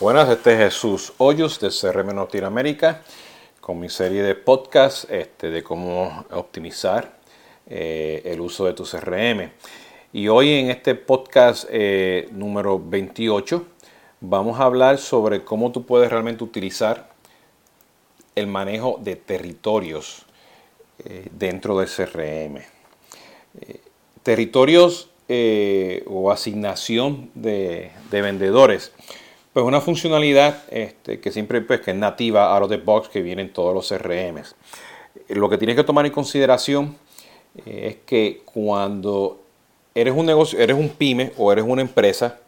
Buenas, este es Jesús Hoyos de CRM Norteamérica con mi serie de podcast este, de cómo optimizar eh, el uso de tu CRM. Y hoy en este podcast eh, número 28 vamos a hablar sobre cómo tú puedes realmente utilizar el manejo de territorios eh, dentro del CRM. territorios o asignación de, de vendedores pues una funcionalidad este, que siempre pues, que es nativa out of the box que viene en todos los CRMs. Lo que tienes que tomar en consideración eh, es que cuando eres un negocio, eres un pyme o eres una empresa,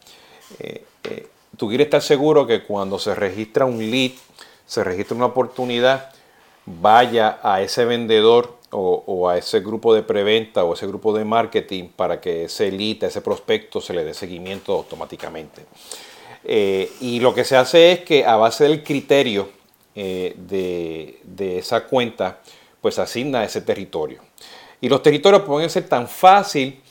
eh, eh, tú quieres estar seguro que cuando se registra un lead, se registra una oportunidad, vaya a ese vendedor o, o, a ese grupo de preventa o ese grupo de marketing para que ese lead, ese prospecto se le dé seguimiento automáticamente. Eh, y lo que se hace es que a base del criterio eh, de, esa cuenta, pues asigna ese territorio. Y los territorios pueden ser tan fácil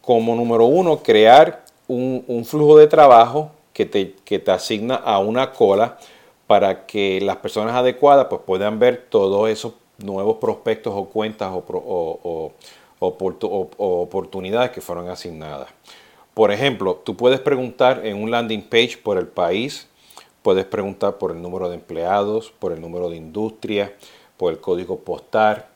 como, número uno, crear un, flujo de trabajo que te, te, asigna a una cola para que las personas adecuadas pues, puedan ver todos esos nuevos prospectos o cuentas o oportunidades que fueron asignadas. Por ejemplo, tú puedes preguntar en un landing page por el país, puedes preguntar por el número de empleados, por el número de industria, por el código postal,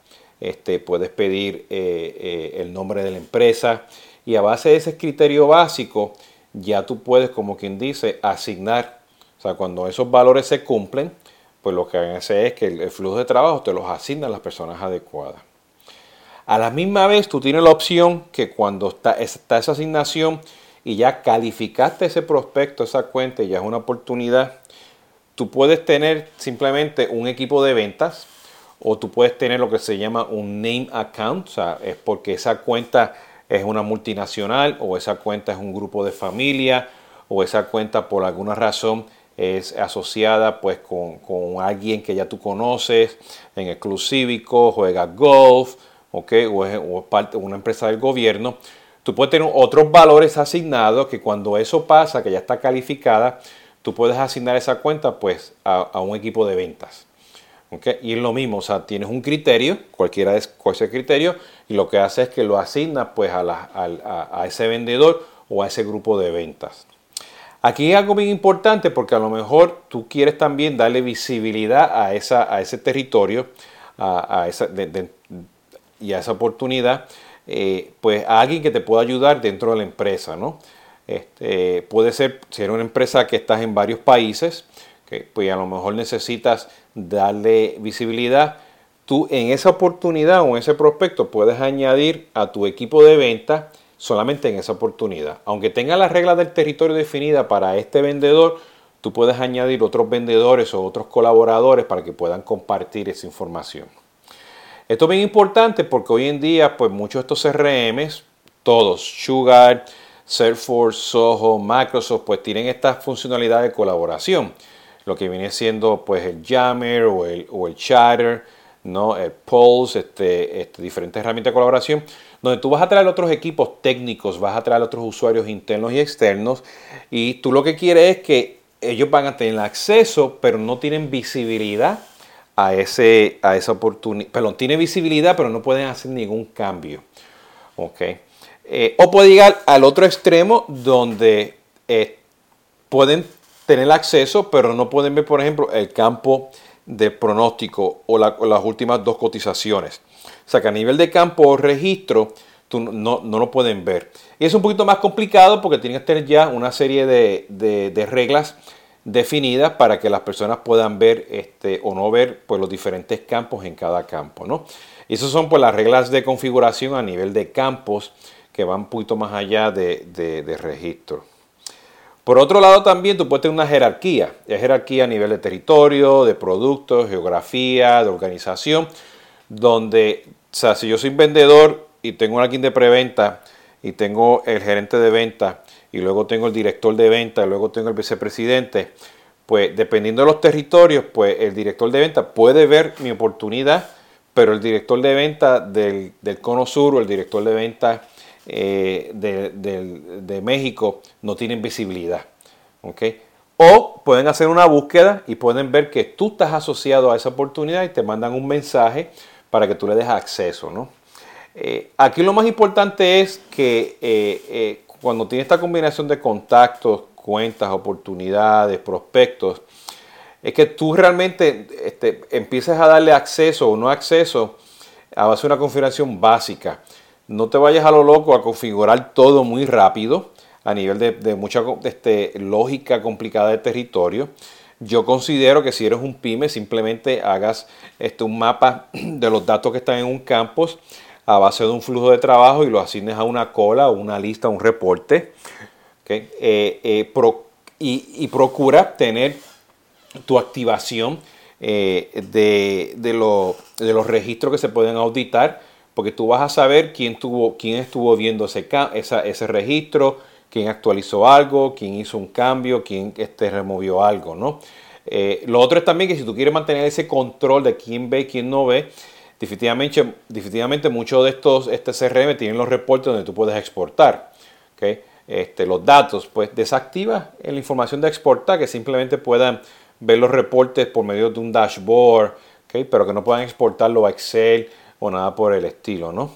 este, puedes pedir eh, eh, el nombre de la empresa y a base de ese criterio básico ya tú puedes, como quien dice, asignar. O sea, cuando esos valores se cumplen, pues lo que hace es que el, flujo de trabajo te los asigna a las personas adecuadas. A la misma vez, tú tienes la opción que cuando está, esa asignación y ya calificaste ese prospecto, esa cuenta y ya es una oportunidad, tú puedes tener simplemente un equipo de ventas o tú puedes tener lo que se llama un name account, o sea, es porque esa cuenta es una multinacional o esa cuenta es un grupo de familia o esa cuenta por alguna razón es asociada pues con, con alguien que ya tú conoces en el club cívico, juega golf, o es, parte de una empresa del gobierno, tú puedes tener otros valores asignados que cuando eso pasa, que ya está calificada, tú puedes asignar esa cuenta pues a, un equipo de ventas. Y es lo mismo, o sea, tienes un criterio, cualquiera de ese criterio, y lo que hace es que lo asigna pues a, a, ese vendedor o a ese grupo de ventas. Aquí hay algo bien importante porque a lo mejor tú quieres también darle visibilidad a, esa, a ese territorio, a, esa, y a esa oportunidad, eh, pues a alguien que te pueda ayudar dentro de la empresa, ¿no? Este, puede ser, si eres una empresa que estás en varios países, que pues a lo mejor necesitas darle visibilidad, tú en esa oportunidad o en ese prospecto puedes añadir a tu equipo de venta solamente en esa oportunidad. Aunque tenga las reglas del territorio definida para este vendedor, tú puedes añadir otros vendedores o otros colaboradores para que puedan compartir esa información. Esto es bien importante porque hoy en día, pues muchos de estos CRMs, todos, Sugar, Salesforce, Soho, Microsoft, pues tienen esta funcionalidad de colaboración. Lo que viene siendo pues el Jammer o el, o el Chatter, ¿no? el Pulse, este, este, diferentes herramientas de colaboración, donde tú vas a traer otros equipos técnicos, vas a traer otros usuarios internos y externos, y tú lo que quieres es que ellos van a tener acceso, pero no tienen visibilidad a, ese, a esa oportunidad. Perdón, tiene visibilidad, pero no pueden hacer ningún cambio. Okay. Eh, o puede llegar al otro extremo donde eh, pueden tener acceso, pero no pueden ver, por ejemplo, el campo de pronóstico o, las últimas dos cotizaciones. O sea que a nivel de campo o registro, tú no, lo pueden ver. Y es un poquito más complicado porque tienen que tener ya una serie de, de reglas definidas para que las personas puedan ver este, o no ver pues, los diferentes campos en cada campo. ¿no? Esas son pues, las reglas de configuración a nivel de campos que van un poquito más allá de, registro. Por otro lado también tú puedes tener una jerarquía, es jerarquía a nivel de territorio, de productos, geografía, de organización, donde, o sea, si yo soy vendedor y tengo alguien de preventa y tengo el gerente de venta y luego tengo el director de venta, y luego tengo el vicepresidente, pues dependiendo de los territorios, pues el director de venta puede ver mi oportunidad, pero el director de venta del, Cono Sur o el director de venta eh, de, México no tienen visibilidad. O pueden hacer una búsqueda y pueden ver que tú estás asociado a esa oportunidad y te mandan un mensaje para que tú le des acceso. ¿no? Eh, aquí lo más importante es que eh, eh, cuando tiene esta combinación de contactos, cuentas, oportunidades, prospectos, es que tú realmente este, empieces a darle acceso o no acceso a base de una configuración básica. No te vayas a lo loco a configurar todo muy rápido a nivel de, mucha este, lógica complicada de territorio. Yo considero que si eres un pyme, simplemente hagas este, un mapa de los datos que están en un campus a base de un flujo de trabajo y lo asignes a una cola una lista, un reporte. Eh, eh, y, procura tener tu activación eh, de, de, los registros que se pueden auditar, porque tú vas a saber quién, tuvo, quién estuvo viendo ese, ese registro, quién actualizó algo, quién hizo un cambio, quién este, removió algo, ¿no? Lo otro es también que si tú quieres mantener ese control de quién ve y quién no ve, definitivamente, definitivamente muchos de estos este CRM tienen los reportes donde tú puedes exportar. ¿okay? Este, los datos, pues desactiva la información de exportar, que simplemente puedan ver los reportes por medio de un dashboard, ¿okay? pero que no puedan exportarlo a Excel o nada por el estilo, ¿no?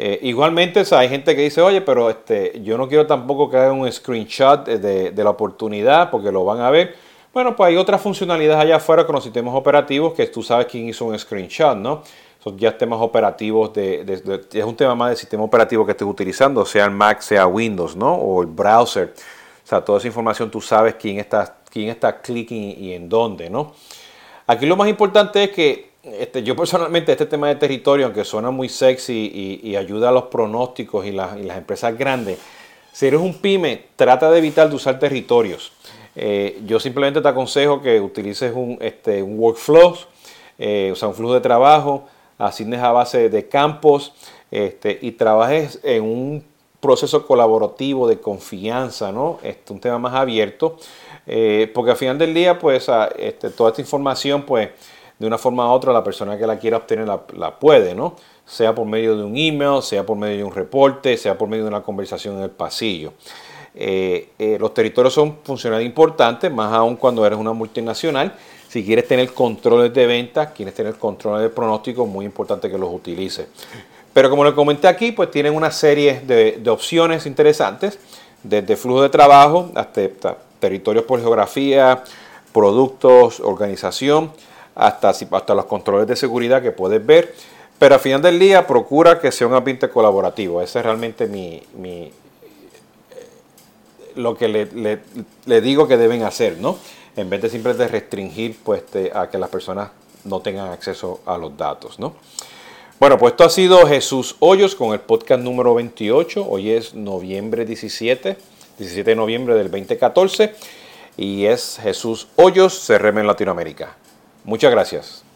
Eh, igualmente, hay gente que dice, oye, pero este, yo no quiero tampoco que haga un screenshot de, la oportunidad porque lo van a ver. Bueno, pues hay otras funcionalidades allá afuera con los sistemas operativos que tú sabes quién hizo un screenshot, ¿no? Son ya temas operativos, de, es un tema más del sistema operativo que estés utilizando, sea el Mac, sea Windows, ¿no? O el browser. O sea, toda esa información tú sabes quién está, quién está clicking y en dónde, ¿no? Aquí lo más importante es que este, yo personalmente este tema de territorio, aunque suena muy sexy y, ayuda a los pronósticos y, las empresas grandes, si eres un pyme, trata de evitar de usar territorios. Eh, yo simplemente te aconsejo que utilices un, este, un workflow, eh, o sea, un flujo de trabajo, asignes a base de campos este, y trabajes en un proceso colaborativo de confianza, ¿no? Este, un tema más abierto, eh, porque al final del día, pues, este, toda esta información, pues, de una forma u otra la persona que la quiera obtener la, puede, ¿no? Sea por medio de un email, sea por medio de un reporte, sea por medio de una conversación en el pasillo. Eh, eh, los territorios son funcionalidades importantes, más aún cuando eres una multinacional. Si quieres tener controles de venta, quieres tener controles de pronóstico, muy importante que los utilices. Pero como les comenté aquí, pues tienen una serie de, opciones interesantes, desde flujo de trabajo hasta territorios por geografía, productos, organización hasta, hasta los controles de seguridad que puedes ver. Pero al final del día procura que sea un ambiente colaborativo. Ese es realmente mi, mi lo que le, le, digo que deben hacer, ¿no? En vez de simplemente restringir pues, a que las personas no tengan acceso a los datos, ¿no? Bueno, pues esto ha sido Jesús Hoyos con el podcast número 28. Hoy es noviembre 17, 17 de noviembre del 2014. Y es Jesús Hoyos, CRM en Latinoamérica. Muchas gracias.